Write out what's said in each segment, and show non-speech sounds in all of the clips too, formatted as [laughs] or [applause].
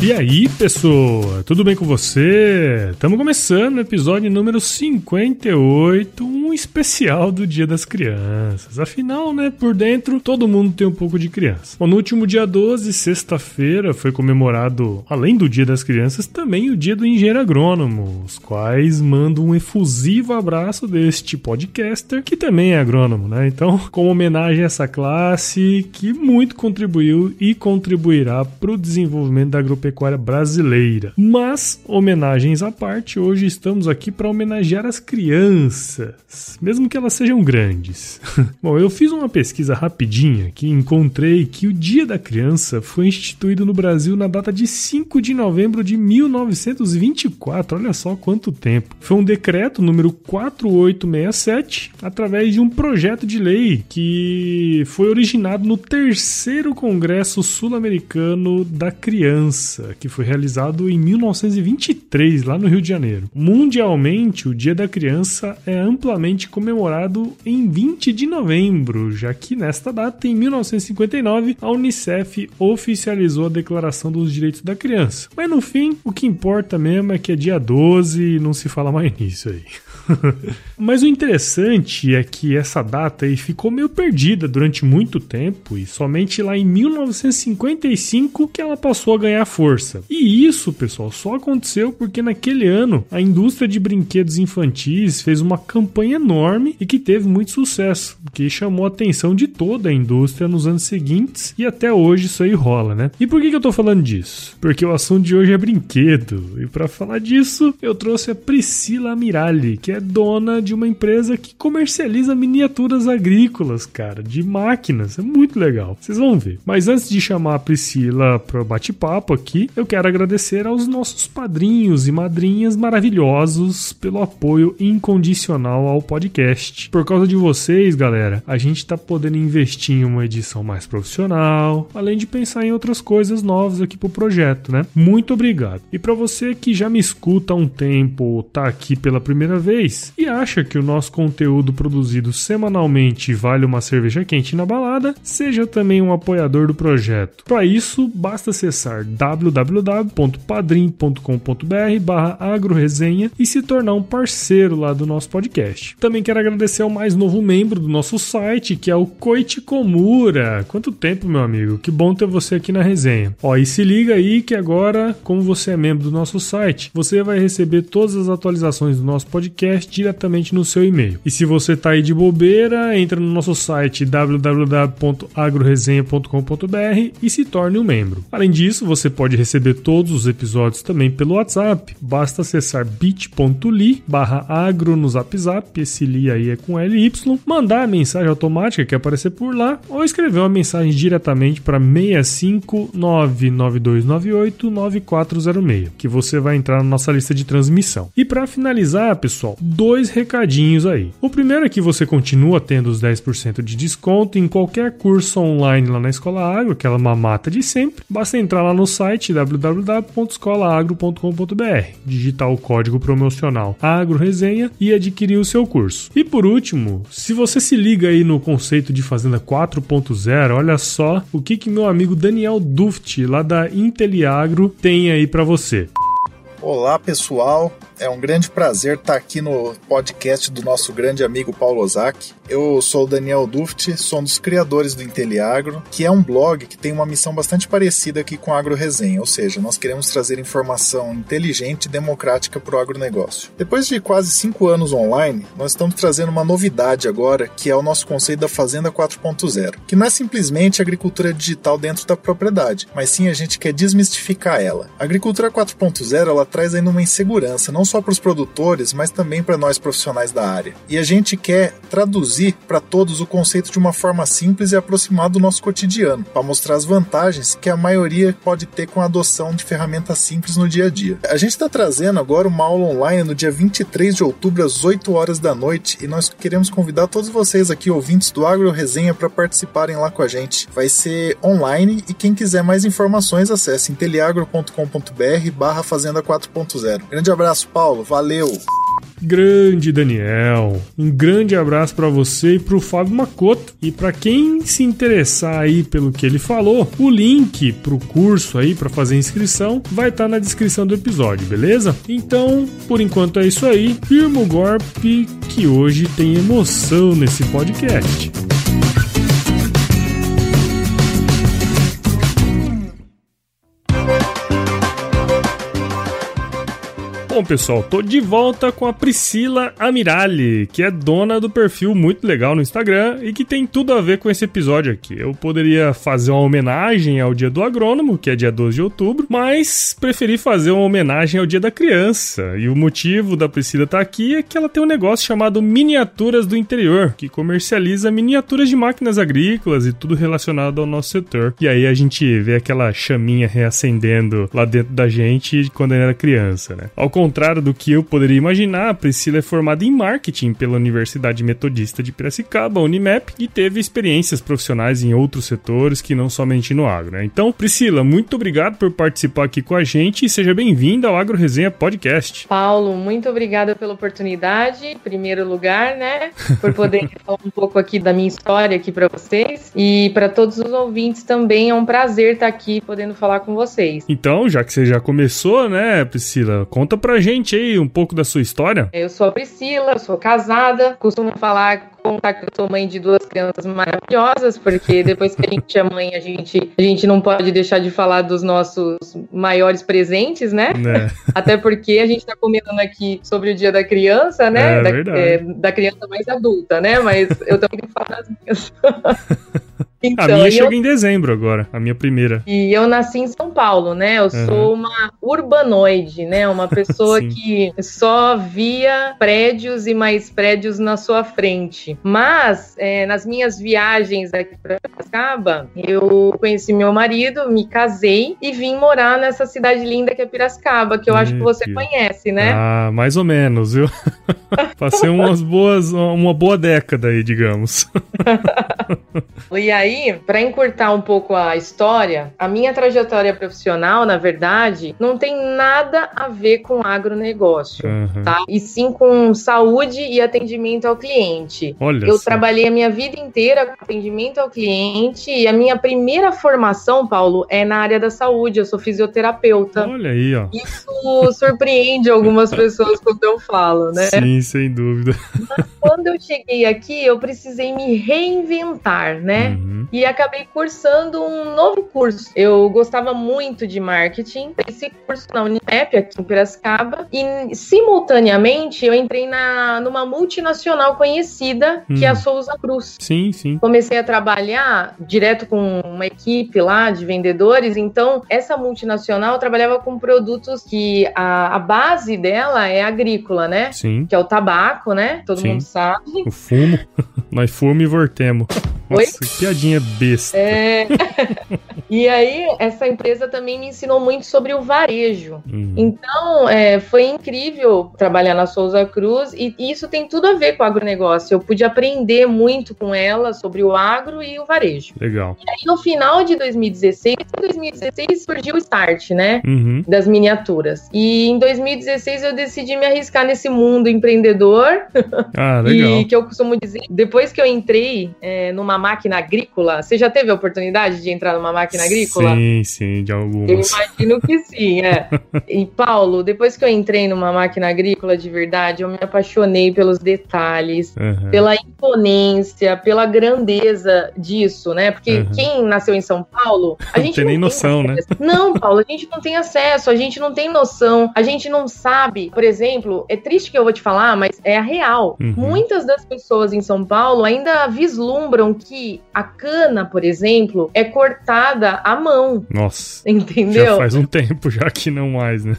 E aí, pessoa, tudo bem com você? Estamos começando o episódio número 58, um especial do Dia das Crianças. Afinal, né, por dentro todo mundo tem um pouco de criança. Bom, no último dia 12, sexta-feira, foi comemorado, além do Dia das Crianças, também o Dia do Engenheiro Agrônomo, os quais mandam um efusivo abraço deste podcaster, que também é agrônomo, né? Então, [laughs] como homenagem a essa classe que muito contribuiu e contribuirá para o desenvolvimento da agropecuária agropecuária brasileira. Mas, homenagens à parte, hoje estamos aqui para homenagear as crianças, mesmo que elas sejam grandes. [laughs] Bom, eu fiz uma pesquisa rapidinha que encontrei que o Dia da Criança foi instituído no Brasil na data de 5 de novembro de 1924. Olha só quanto tempo. Foi um decreto número 4867 através de um projeto de lei que foi originado no terceiro Congresso Sul-Americano da Criança que foi realizado em 1923, lá no Rio de Janeiro. Mundialmente, o Dia da Criança é amplamente comemorado em 20 de novembro, já que nesta data, em 1959, a Unicef oficializou a Declaração dos Direitos da Criança. Mas no fim, o que importa mesmo é que é dia 12 e não se fala mais nisso aí. [laughs] [laughs] Mas o interessante é que essa data aí ficou meio perdida durante muito tempo e somente lá em 1955 que ela passou a ganhar força. E isso, pessoal, só aconteceu porque naquele ano a indústria de brinquedos infantis fez uma campanha enorme e que teve muito sucesso, que chamou a atenção de toda a indústria nos anos seguintes e até hoje isso aí rola, né? E por que, eu tô falando disso? Porque o assunto de hoje é brinquedo e para falar disso eu trouxe a Priscila Miralli, que é é dona de uma empresa que comercializa miniaturas agrícolas, cara, de máquinas. É muito legal. Vocês vão ver. Mas antes de chamar a Priscila para o bate-papo aqui, eu quero agradecer aos nossos padrinhos e madrinhas maravilhosos pelo apoio incondicional ao podcast. Por causa de vocês, galera, a gente está podendo investir em uma edição mais profissional, além de pensar em outras coisas novas aqui pro projeto, né? Muito obrigado. E para você que já me escuta há um tempo ou tá aqui pela primeira vez, e acha que o nosso conteúdo produzido semanalmente vale uma cerveja quente na balada, seja também um apoiador do projeto. Para isso, basta acessar www.padrim.com.br barra agroresenha e se tornar um parceiro lá do nosso podcast. Também quero agradecer ao mais novo membro do nosso site, que é o Koichi Komura. Quanto tempo, meu amigo? Que bom ter você aqui na resenha. Ó, e se liga aí que agora, como você é membro do nosso site, você vai receber todas as atualizações do nosso podcast diretamente no seu e-mail. E se você tá aí de bobeira, entra no nosso site www.agroresenha.com.br e se torne um membro. Além disso, você pode receber todos os episódios também pelo WhatsApp. Basta acessar bit.ly barra agro no zap zap, esse li aí é com LY, mandar a mensagem automática que aparecer por lá ou escrever uma mensagem diretamente para 65992989406, que você vai entrar na nossa lista de transmissão. E para finalizar, pessoal, dois recadinhos aí. O primeiro é que você continua tendo os 10% de desconto em qualquer curso online lá na Escola Agro, aquela mamata de sempre. Basta entrar lá no site www.escolaagro.com.br, digitar o código promocional Agro Resenha e adquirir o seu curso. E por último, se você se liga aí no conceito de Fazenda 4.0, olha só o que que meu amigo Daniel Duft, lá da Inteliagro, tem aí para você. Olá, pessoal. É um grande prazer estar aqui no podcast do nosso grande amigo Paulo Ozaki. Eu sou o Daniel Duft, sou um dos criadores do Inteliagro, que é um blog que tem uma missão bastante parecida aqui com a Agro Resenha, ou seja, nós queremos trazer informação inteligente e democrática para o agronegócio. Depois de quase cinco anos online, nós estamos trazendo uma novidade agora, que é o nosso conceito da Fazenda 4.0, que não é simplesmente agricultura digital dentro da propriedade, mas sim a gente quer desmistificar ela. A agricultura 4.0 ela traz ainda uma insegurança, não só para os produtores, mas também para nós profissionais da área. E a gente quer traduzir para todos o conceito de uma forma simples e aproximada do nosso cotidiano, para mostrar as vantagens que a maioria pode ter com a adoção de ferramentas simples no dia a dia. A gente está trazendo agora uma aula online no dia 23 de outubro às 8 horas da noite e nós queremos convidar todos vocês aqui, ouvintes do Agro Resenha, para participarem lá com a gente. Vai ser online e quem quiser mais informações acesse inteliagro.com.br barra Fazenda 4.0. Grande abraço, Paulo. Valeu! Grande Daniel. Um grande abraço para você e pro Fábio Macoto. E para quem se interessar aí pelo que ele falou, o link pro curso aí para fazer inscrição vai estar tá na descrição do episódio, beleza? Então, por enquanto é isso aí. Firma o golpe que hoje tem emoção nesse podcast. Bom, pessoal, tô de volta com a Priscila Amirali, que é dona do perfil muito legal no Instagram e que tem tudo a ver com esse episódio aqui. Eu poderia fazer uma homenagem ao Dia do Agrônomo, que é dia 12 de outubro, mas preferi fazer uma homenagem ao Dia da Criança. E o motivo da Priscila estar tá aqui é que ela tem um negócio chamado Miniaturas do Interior, que comercializa miniaturas de máquinas agrícolas e tudo relacionado ao nosso setor. E aí a gente vê aquela chaminha reacendendo lá dentro da gente quando era criança, né? Ao contrário do que eu poderia imaginar, a Priscila é formada em marketing pela Universidade Metodista de Piracicaba, Unimap, e teve experiências profissionais em outros setores que não somente no agro. Né? Então, Priscila, muito obrigado por participar aqui com a gente e seja bem-vinda ao Agro Resenha Podcast. Paulo, muito obrigada pela oportunidade, em primeiro lugar, né, por poder [laughs] falar um pouco aqui da minha história aqui para vocês e para todos os ouvintes também é um prazer estar aqui podendo falar com vocês. Então, já que você já começou, né, Priscila, conta pra gente aí um pouco da sua história. Eu sou a Priscila, sou casada, costumo falar contar que eu sou mãe de duas crianças maravilhosas, porque [laughs] depois que a gente é mãe, a gente, a gente não pode deixar de falar dos nossos maiores presentes, né? É. [laughs] Até porque a gente está comentando aqui sobre o dia da criança, né? É, da, é, da criança mais adulta, né? Mas eu também tenho que falar das minhas. [laughs] Então, a minha chega eu... em dezembro agora, a minha primeira. E eu nasci em São Paulo, né? Eu uhum. sou uma urbanoide, né? Uma pessoa [laughs] que só via prédios e mais prédios na sua frente. Mas, é, nas minhas viagens aqui para Piracicaba, eu conheci meu marido, me casei e vim morar nessa cidade linda que é Piracicaba, que eu acho que você conhece, né? Ah, mais ou menos, viu? [laughs] Passei umas boas, uma boa década aí, digamos. [laughs] e aí, aí, para encurtar um pouco a história, a minha trajetória profissional, na verdade, não tem nada a ver com agronegócio, uhum. tá? E sim com saúde e atendimento ao cliente. Olha Eu trabalhei a minha vida inteira com atendimento ao cliente e a minha primeira formação, Paulo, é na área da saúde. Eu sou fisioterapeuta. Olha aí, ó. Isso surpreende algumas pessoas quando eu falo, né? Sim, sem dúvida. Mas quando eu cheguei aqui, eu precisei me reinventar, né? Uhum. Uhum. E acabei cursando um novo curso. Eu gostava muito de marketing, esse curso na Unimap, aqui em Piracicaba, e simultaneamente eu entrei na, numa multinacional conhecida, que é a hum. Souza Cruz. Sim, sim. Comecei a trabalhar direto com uma equipe lá de vendedores, então essa multinacional trabalhava com produtos que a, a base dela é agrícola, né? Sim. Que é o tabaco, né? Todo sim. mundo sabe. O fumo. [laughs] Nós fumo e voltemos. Nossa, Oi? piadinha besta. É... [laughs] e aí, essa empresa também me ensinou muito sobre o varejo. Uhum. Então, é, foi incrível trabalhar na Souza Cruz e isso tem tudo a ver com o agronegócio. Eu pude aprender muito com ela sobre o agro e o varejo. Legal. E aí, no final de 2016, em 2016 surgiu o start, né? Uhum. Das miniaturas. E em 2016 eu decidi me arriscar nesse mundo empreendedor. Ah, [laughs] legal. e que eu costumo dizer, depois que eu entrei é, numa máquina agrícola, você já teve a oportunidade de entrar numa máquina máquina agrícola? Sim, sim, de algumas. Eu imagino que sim, é. [laughs] e Paulo, depois que eu entrei numa máquina agrícola de verdade, eu me apaixonei pelos detalhes, uhum. pela imponência, pela grandeza disso, né? Porque uhum. quem nasceu em São Paulo, a [laughs] gente não tem nem não noção, tem né? Não, Paulo, a gente não tem acesso, a gente não tem noção, a gente não sabe. Por exemplo, é triste que eu vou te falar, mas é a real. Uhum. Muitas das pessoas em São Paulo ainda vislumbram que a cana, por exemplo, é cortada à mão. Nossa. Entendeu? Já faz um tempo já que não mais, né?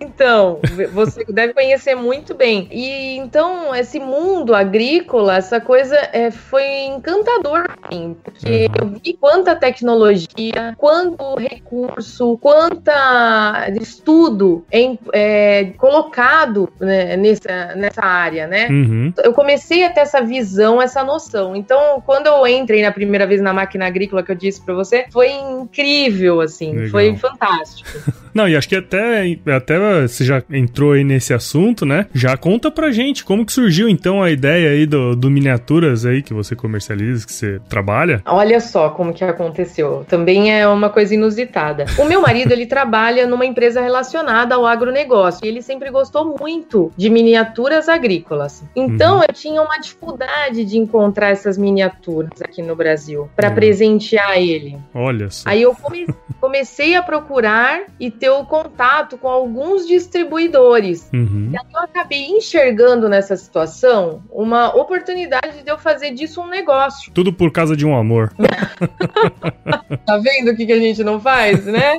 então, você deve conhecer muito bem. E então, esse mundo agrícola, essa coisa é, foi encantador pra mim, porque uhum. eu vi quanta tecnologia, quanto recurso, quanta estudo em, é, colocado né, nessa, nessa área, né? Uhum. Eu comecei a ter essa visão, essa noção. Então, quando eu entrei na primeira vez na máquina agrícola que eu disse para você, foi incrível, assim, Legal. foi fantástico. Não, e acho que até, até você já entrou aí nesse assunto, né? Já conta pra gente como que surgiu então a ideia aí do, do miniaturas aí que você comercializa, que você trabalha. Olha só como que aconteceu. Também é uma coisa inusitada. O meu marido, ele [laughs] trabalha numa empresa relacionada ao agronegócio e ele sempre gostou muito de miniaturas agrícolas. Então uhum. eu tinha uma dificuldade de encontrar essas miniaturas aqui no Brasil para uhum. presentear ele. Olha só. Aí eu come comecei a procurar e ter o contato com alguns distribuidores. Uhum. E eu acabei enxergando nessa situação uma oportunidade de eu fazer disso um negócio. Tudo por causa de um amor. [laughs] tá vendo o que, que a gente não faz, né?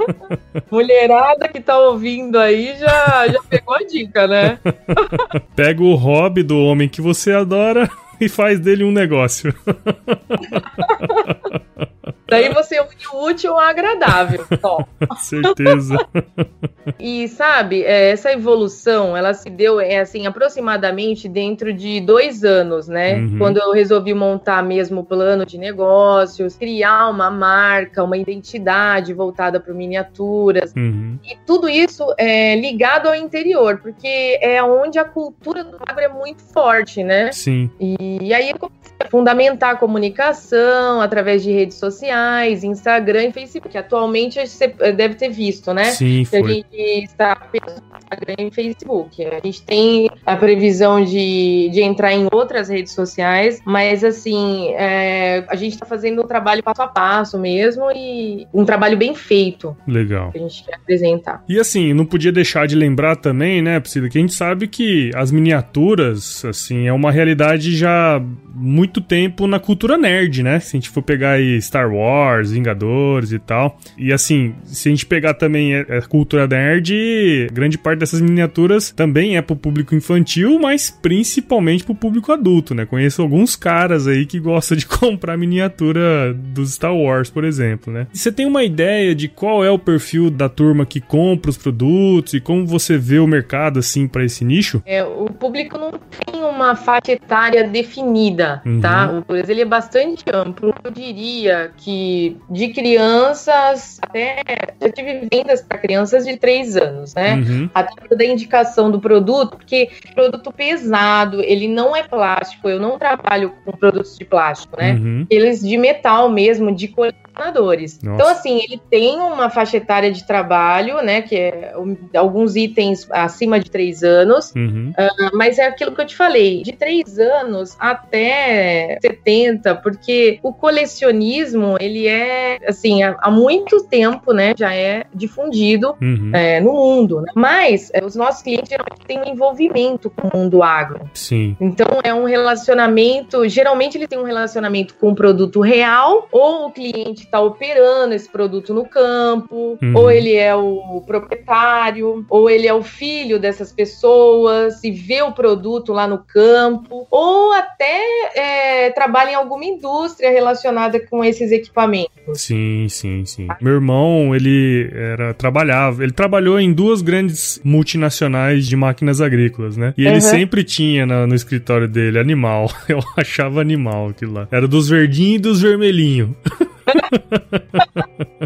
[laughs] Mulherada que tá ouvindo aí já, já pegou a dica, né? [laughs] Pega o hobby do homem que você adora e faz dele um negócio. Daí você une o útil ao agradável. [laughs] Só. Certeza. [laughs] E sabe, é, essa evolução, ela se deu, é assim, aproximadamente dentro de dois anos, né? Uhum. Quando eu resolvi montar mesmo o plano de negócios, criar uma marca, uma identidade voltada para miniaturas. Uhum. E tudo isso é ligado ao interior, porque é onde a cultura do agro é muito forte, né? Sim. E, e aí eu fundamentar a comunicação através de redes sociais, Instagram e Facebook. Atualmente você deve ter visto, né? Sim, foi. Que a gente está Instagram e Facebook. A gente tem a previsão de, de entrar em outras redes sociais, mas assim, é, a gente está fazendo um trabalho passo a passo mesmo e um trabalho bem feito. Legal. Que a gente quer apresentar. E assim, não podia deixar de lembrar também, né, Priscila, que a gente sabe que as miniaturas, assim, é uma realidade já muito tempo na cultura nerd, né? Se a gente for pegar aí Star Wars, Vingadores e tal. E assim, se a gente pegar também a cultura nerd, grande parte dessas miniaturas também é pro público infantil, mas principalmente pro público adulto, né? Conheço alguns caras aí que gostam de [laughs] comprar miniatura dos Star Wars, por exemplo, né? Você tem uma ideia de qual é o perfil da turma que compra os produtos e como você vê o mercado assim para esse nicho? É, o público não tem uma faixa etária definida, uhum. Tá? O preço ele é bastante amplo. Eu diria que de crianças até já tive vendas para crianças de 3 anos, né? Uhum. Até da indicação do produto, porque produto pesado, ele não é plástico. Eu não trabalho com produtos de plástico, né? Uhum. Eles de metal mesmo, de colecionadores. Então, assim, ele tem uma faixa etária de trabalho, né? Que é um, alguns itens acima de 3 anos. Uhum. Uh, mas é aquilo que eu te falei, de 3 anos até 70, porque o colecionismo, ele é, assim, há, há muito tempo, né? Já é difundido uhum. é, no mundo. Né? Mas é, os nossos clientes geralmente têm um envolvimento com o mundo agro. Sim. Então, é um relacionamento, geralmente ele tem um relacionamento com o produto real, ou o cliente está operando esse produto no campo, Uhum. ou ele é o proprietário, ou ele é o filho dessas pessoas e vê o produto lá no campo, ou até é, trabalha em alguma indústria relacionada com esses equipamentos. Sim, sim, sim. Meu irmão, ele era trabalhava, ele trabalhou em duas grandes multinacionais de máquinas agrícolas, né? E ele Uhum. sempre tinha na- no escritório dele animal. [laughs] Eu achava animal aquilo lá. Era dos verdinhos e dos vermelhinhos. [laughs]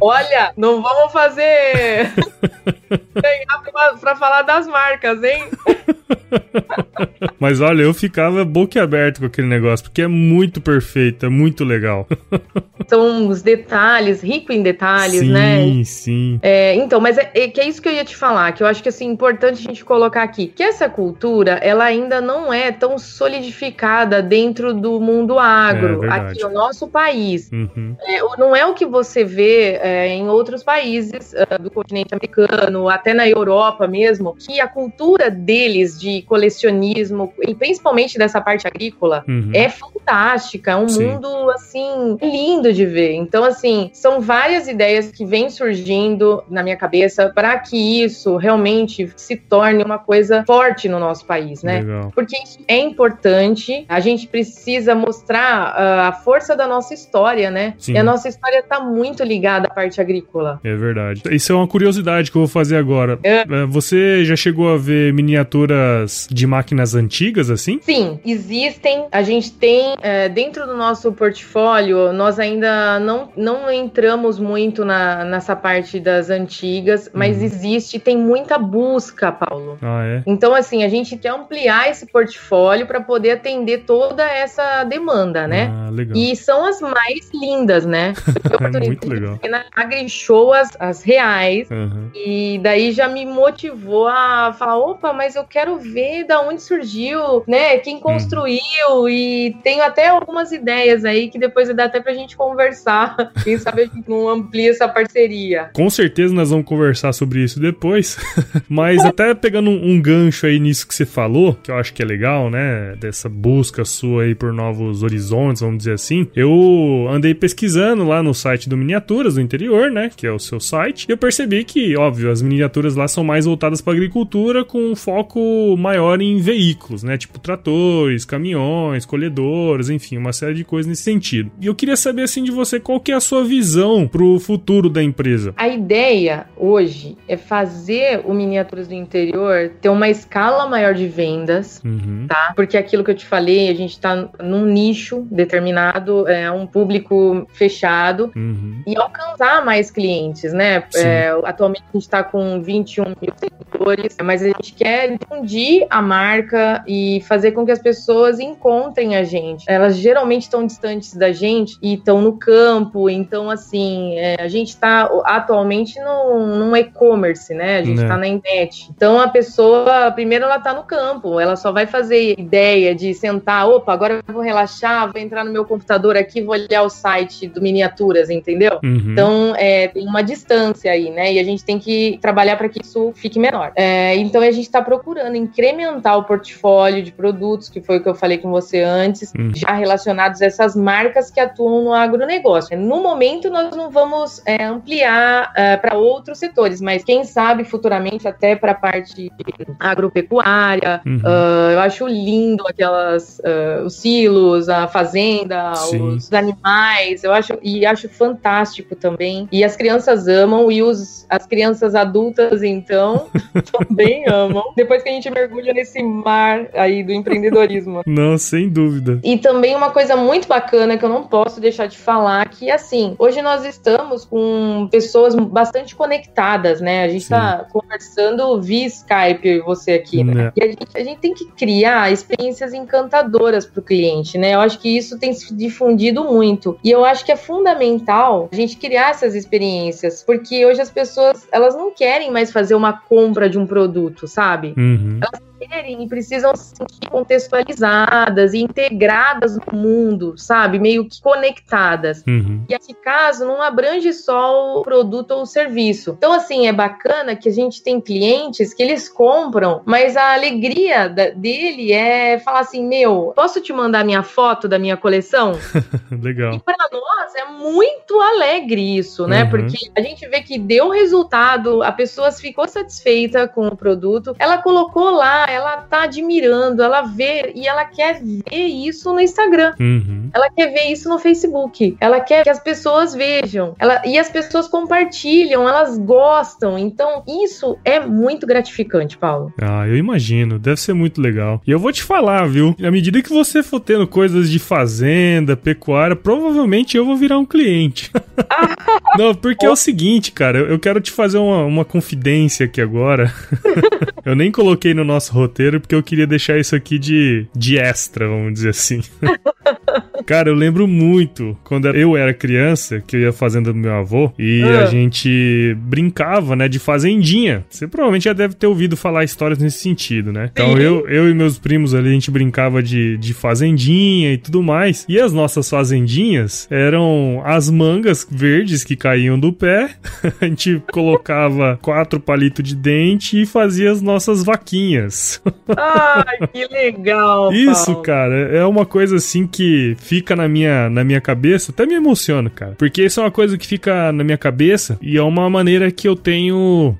Olha, não vamos fazer. [laughs] Pegar pra, pra falar das marcas, hein? [laughs] Mas olha, eu ficava boquiaberto com aquele negócio, porque é muito perfeito, é muito legal. [laughs] São os detalhes, rico em detalhes, sim, né? Sim, sim. É, então, mas é, é, que é isso que eu ia te falar, que eu acho que assim, importante a gente colocar aqui, que essa cultura, ela ainda não é tão solidificada dentro do mundo agro, É, aqui no nosso país. Uhum. É, não é o que você vê é, em outros países uh, do continente americano, até na Europa mesmo, que a cultura deles de colecionismo, e principalmente dessa parte agrícola, Uhum. é fantástica, é um Sim. mundo assim lindo de ver. Então assim, são várias ideias que vêm surgindo na minha cabeça para que isso realmente se torne uma coisa forte no nosso país, né? Legal. Porque isso é importante, a gente precisa mostrar ah, a força da nossa história, né? Sim. E a nossa história está muito ligada à parte agrícola. É verdade. Isso é uma curiosidade que eu vou fazer agora. É. É, Você já chegou a ver miniaturas de máquinas antigas assim? Sim, existem. A gente tem é, dentro do nosso portfólio, nós ainda não, não entramos muito na, nessa parte das antigas, mas Uhum. existe, tem muita busca, Paulo. Ah, é? Então, assim, a gente quer ampliar esse portfólio para poder atender toda essa demanda, né? Ah, legal. E são as mais lindas, né? [laughs] Eu Muito legal. na AgriShow as, as reais. Aham. E daí já me motivou a falar: opa, mas eu quero ver da onde surgiu, né? Quem construiu. E tenho até algumas ideias aí que depois dá até pra gente conversar. [laughs] Quem sabe a gente não amplia essa parceria. Com certeza nós vamos conversar sobre isso depois. [laughs] Mas [laughs] até pegando um, um gancho aí nisso que você falou, que eu acho que é legal, né? Dessa busca sua aí por novos horizontes, vamos dizer assim. Eu andei pesquisando lá no site do Miniaturas do Interior, né? Que é o seu site. E eu percebi que, óbvio, as miniaturas lá são mais voltadas para agricultura com um foco maior em veículos, né? Tipo tratores, caminhões, colhedoras, enfim, uma série de coisas nesse sentido. E eu queria saber assim de você qual que é a sua visão pro futuro da empresa. A ideia hoje é fazer o Miniaturas do Interior ter uma escala maior de vendas. Uhum. tá? Porque aquilo que eu te falei, a gente tá num nicho determinado, é um público fechado Uhum. e alcançar mais clientes, né? É, atualmente a gente está com 21 mil seguidores, mas a gente quer difundir a marca e fazer com que as pessoas encontrem a gente. Elas geralmente estão distantes da gente e estão no campo, então assim, é, a gente está atualmente num, num e-commerce, né? A gente Né. está na internet. Então a pessoa, primeiro ela tá no campo, ela só vai fazer ideia de sentar, opa, agora eu vou relaxar, vou entrar no meu computador aqui, vou olhar o site do Miniaturas, entendeu? Uhum. Então, é, tem uma distância aí, né? E a gente tem que trabalhar para que isso fique menor. É, então, a gente está procurando incrementar o portfólio de produtos, que foi o que eu falei com você antes, Uhum. já relacionados a essas marcas que atuam no agronegócio. No momento, nós não vamos é, ampliar para outros setores, mas quem sabe futuramente até para a parte agropecuária. Uhum. Ah, eu acho lindo aquelas ah, os silos, a fazenda, Sim. os animais. Eu acho e acho fantástico também. E as crianças amam e os as crianças adultas então [laughs] também amam. Depois que a gente mergulha nesse mar aí do empreendedorismo. [laughs] Não, sem dúvida. E também uma coisa muito bacana que eu não posso deixar de falar, que assim, hoje nós estamos com pessoas bastante conectadas, né? A gente Sim. tá conversando via Skype, eu e você aqui, né? Né. E a gente, a gente tem que criar experiências encantadoras para o cliente, né? Eu acho que isso tem se difundido muito. E eu acho que é fundamental a gente criar essas experiências, porque hoje as pessoas, elas não querem mais fazer uma compra de um produto, sabe? Uhum. Querem e precisam se sentir contextualizadas e integradas no mundo, sabe? Meio que conectadas. Uhum. E esse caso não abrange só o produto ou o serviço. Então, assim, é bacana que a gente tem clientes que eles compram, mas a alegria da- dele é falar assim: meu, posso te mandar minha foto da minha coleção? [laughs] Legal. E para nós é muito alegre isso, né? Uhum. Porque a gente vê que deu resultado, a pessoa ficou satisfeita com o produto, ela colocou lá, ela tá admirando, ela vê e ela quer ver isso no Instagram. Uhum. Ela quer ver isso no Facebook. Ela quer que as pessoas vejam. Ela, e as pessoas compartilham, elas gostam. Então, isso é muito gratificante, Paulo. Ah, eu imagino, deve ser muito legal. E eu vou te falar, viu? À medida que você for tendo coisas de fazenda, pecuária, provavelmente eu vou virar um cliente. [laughs] Não, porque é o seguinte, cara, eu quero te fazer uma, uma confidência aqui agora. [laughs] Eu nem coloquei no nosso roteiro porque eu queria deixar isso aqui de, de extra, vamos dizer assim. [laughs] Cara, eu lembro muito quando eu era criança, que eu ia fazendo do meu avô, e a Ah. gente brincava, né, de fazendinha. Você provavelmente já deve ter ouvido falar histórias nesse sentido, né? Então eu, eu e meus primos ali, a gente brincava de, de fazendinha e tudo mais. E as nossas fazendinhas eram as mangas verdes que caíam do pé. [laughs] a gente colocava quatro palitos de dente e fazia as nossas vaquinhas. Ai, que legal. Isso, Paulo. cara, é uma coisa assim que fica na minha, na minha cabeça, até me emociona, cara. Porque isso é uma coisa que fica na minha cabeça e é uma maneira que eu tenho.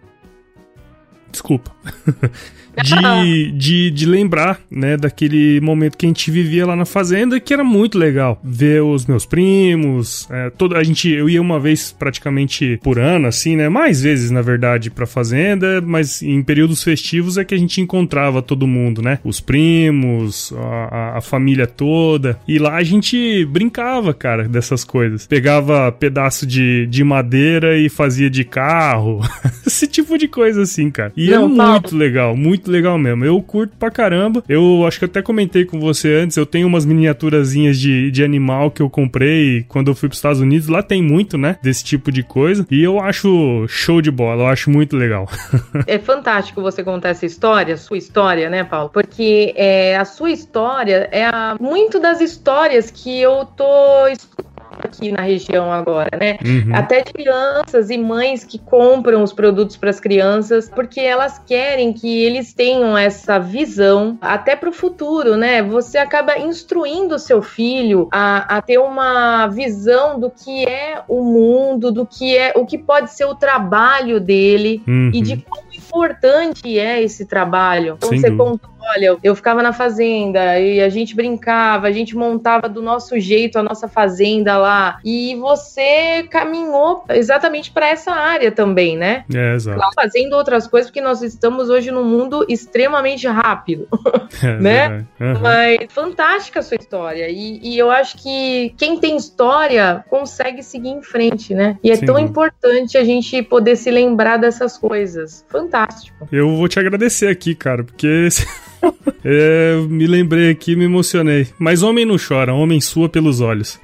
Desculpa. [laughs] de, [laughs] de, de lembrar, né, daquele momento que a gente vivia lá na fazenda, que era muito legal. Ver os meus primos, é, toda, a gente, eu ia uma vez praticamente por ano, assim, né, mais vezes, na verdade, pra fazenda, mas em períodos festivos é que a gente encontrava todo mundo, né, os primos, a, a- família toda, e lá a gente brincava, cara, dessas coisas. Pegava pedaço de, de madeira e fazia de carro, [laughs] esse tipo de coisa assim, cara. E é Não, Paulo. muito legal, muito legal mesmo. Eu curto pra caramba. Eu acho que até comentei com você antes, eu tenho umas miniaturazinhas de, de animal que eu comprei quando eu fui pros Estados Unidos. Lá tem muito, né, desse tipo de coisa. E eu acho show de bola, eu acho muito legal. [laughs] É fantástico você contar essa história, sua história, né, Paulo? Porque é, a sua história é a, muito das histórias que eu tô escutando aqui na região agora, né? Uhum. Até de crianças e mães que compram os produtos para as crianças, porque elas querem que eles tenham essa visão até para o futuro, né? Você acaba instruindo o seu filho a, a ter uma visão do que é o mundo, do que é o que pode ser o trabalho dele Uhum. e de quão importante é esse trabalho. Sem você dúvida. contou, olha, eu- ficava na fazenda e a gente brincava, a gente montava do nosso jeito a nossa fazenda lá. E você caminhou exatamente para essa área também, né? É, exato. Claro, Fazendo outras coisas, porque nós estamos hoje num mundo extremamente rápido. [laughs] É [laughs] né? Uhum. Mas fantástica a sua história. E, e eu acho que quem tem história consegue seguir em frente, né? E é Sem tão importante a gente poder se lembrar dessas coisas. Fantástico. Eu vou te agradecer aqui, cara, porque [laughs] [laughs] é, me lembrei aqui, me emocionei. Mas homem não chora, homem sua pelos olhos.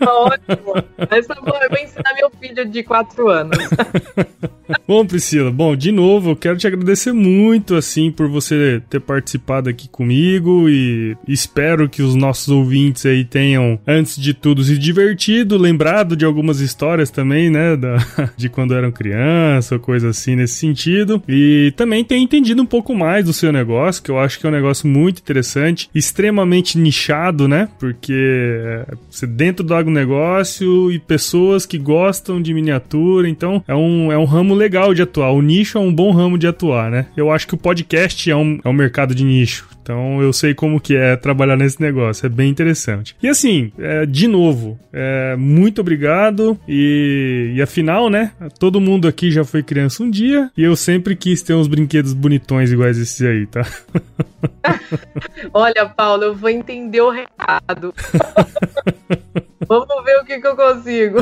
Ótimo. Essa eu vou eu vou ensinar meu filho de 4 anos. [laughs] Bom, Priscila, bom, de novo, eu quero te agradecer muito, assim, por você ter participado aqui comigo e espero que os nossos ouvintes aí tenham, antes de tudo, se divertido, lembrado de algumas histórias também, né, da, [laughs] de quando eram criança, ou coisa assim nesse sentido, e também tenham entendido um pouco mais do seu negócio, que eu acho que é um negócio muito interessante, extremamente nichado, né, porque é, você dentro do agronegócio e pessoas que gostam de miniatura, então é um, é um ramo legal de atuar. O nicho é um bom ramo de atuar, né? Eu acho que o podcast é um, é um mercado de nicho. Então eu sei como que é trabalhar nesse negócio, é bem interessante. E assim, é, de novo, é, muito obrigado. E, e afinal, né? Todo mundo aqui já foi criança um dia e eu sempre quis ter uns brinquedos bonitões iguais esses aí, tá? [laughs] Olha, Paulo, eu vou entender o recado. [laughs] Vamos ver o que, que eu consigo.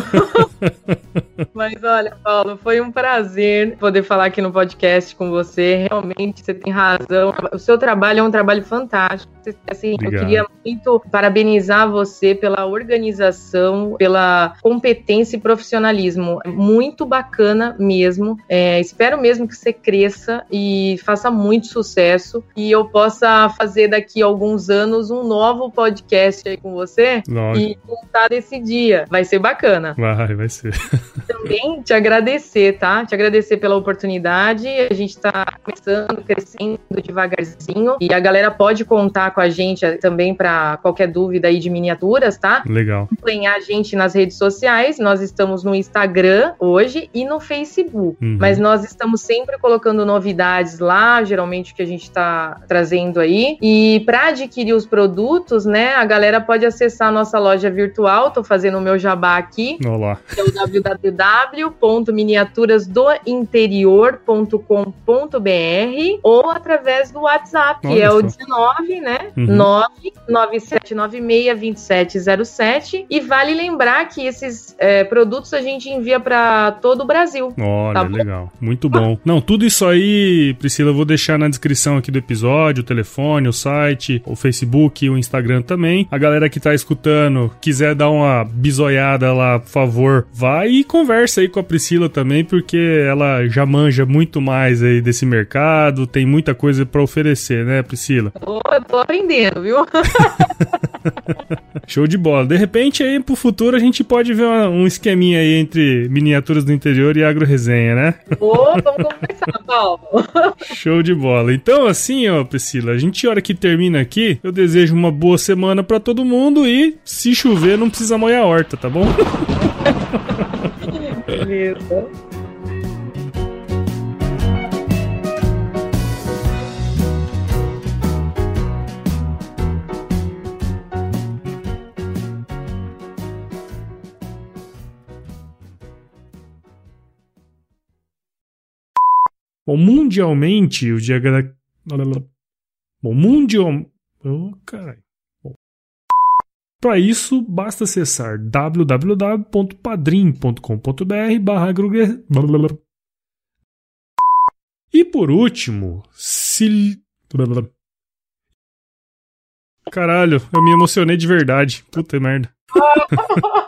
[laughs] Mas olha, Paulo, foi um prazer poder falar aqui no podcast com você. Realmente, você tem razão. O seu trabalho é um trabalho fantástico. Assim, eu queria muito parabenizar você pela organização, pela competência e profissionalismo. É Muito bacana mesmo. É, espero mesmo que você cresça e faça muito sucesso e eu possa fazer daqui a alguns anos um novo podcast aí com você Lógico. e contar desse dia. Vai ser bacana. Vai, vai ser. [laughs] Também te agradecer, tá? Te agradecer pela oportunidade. A gente tá começando, crescendo devagarzinho e a galera pode contar com a gente também para qualquer dúvida aí de miniaturas, tá? Legal. acompanhar a gente nas redes sociais. Nós estamos no Instagram hoje e no Facebook. Uhum. Mas nós estamos sempre colocando novidades lá, geralmente o que a gente está trazendo aí. E para adquirir os produtos, né, a galera pode acessar a nossa loja virtual tô fazendo o meu jabá aqui. Olá. Que é o www.miniaturasdointerior.com.br ou através do WhatsApp, que Olha é o. 19, né? Uhum. 997962707. E vale lembrar que esses é, produtos a gente envia para todo o Brasil. Olha, Tá legal. Muito bom. Não, tudo isso aí, Priscila, eu vou deixar na descrição aqui do episódio, o telefone, o site, o Facebook, o Instagram também. A galera que tá escutando, quiser dar uma bisoiada lá, por favor, vai e conversa aí com a Priscila também, porque ela já manja muito mais aí desse mercado, tem muita coisa pra oferecer, né, Priscila? Tô, tô aprendendo, viu? [laughs] Show de bola. De repente aí pro futuro a gente pode ver uma- um esqueminha aí entre miniaturas do interior e agro resenha, né? Ô, vamos conversar, Paulo. [laughs] Show de bola. Então, assim, ó, Priscila, a gente, a hora que termina aqui, eu desejo uma boa semana pra todo mundo e, se chover, não precisa molhar a horta, tá bom? [laughs] Beleza. Bom, mundialmente, o dia da... Bom, mundial... Oh, caralho. Para isso, basta acessar www.padrim.com.br barra E por último, se... Caralho, eu me emocionei de verdade. Puta merda. [laughs]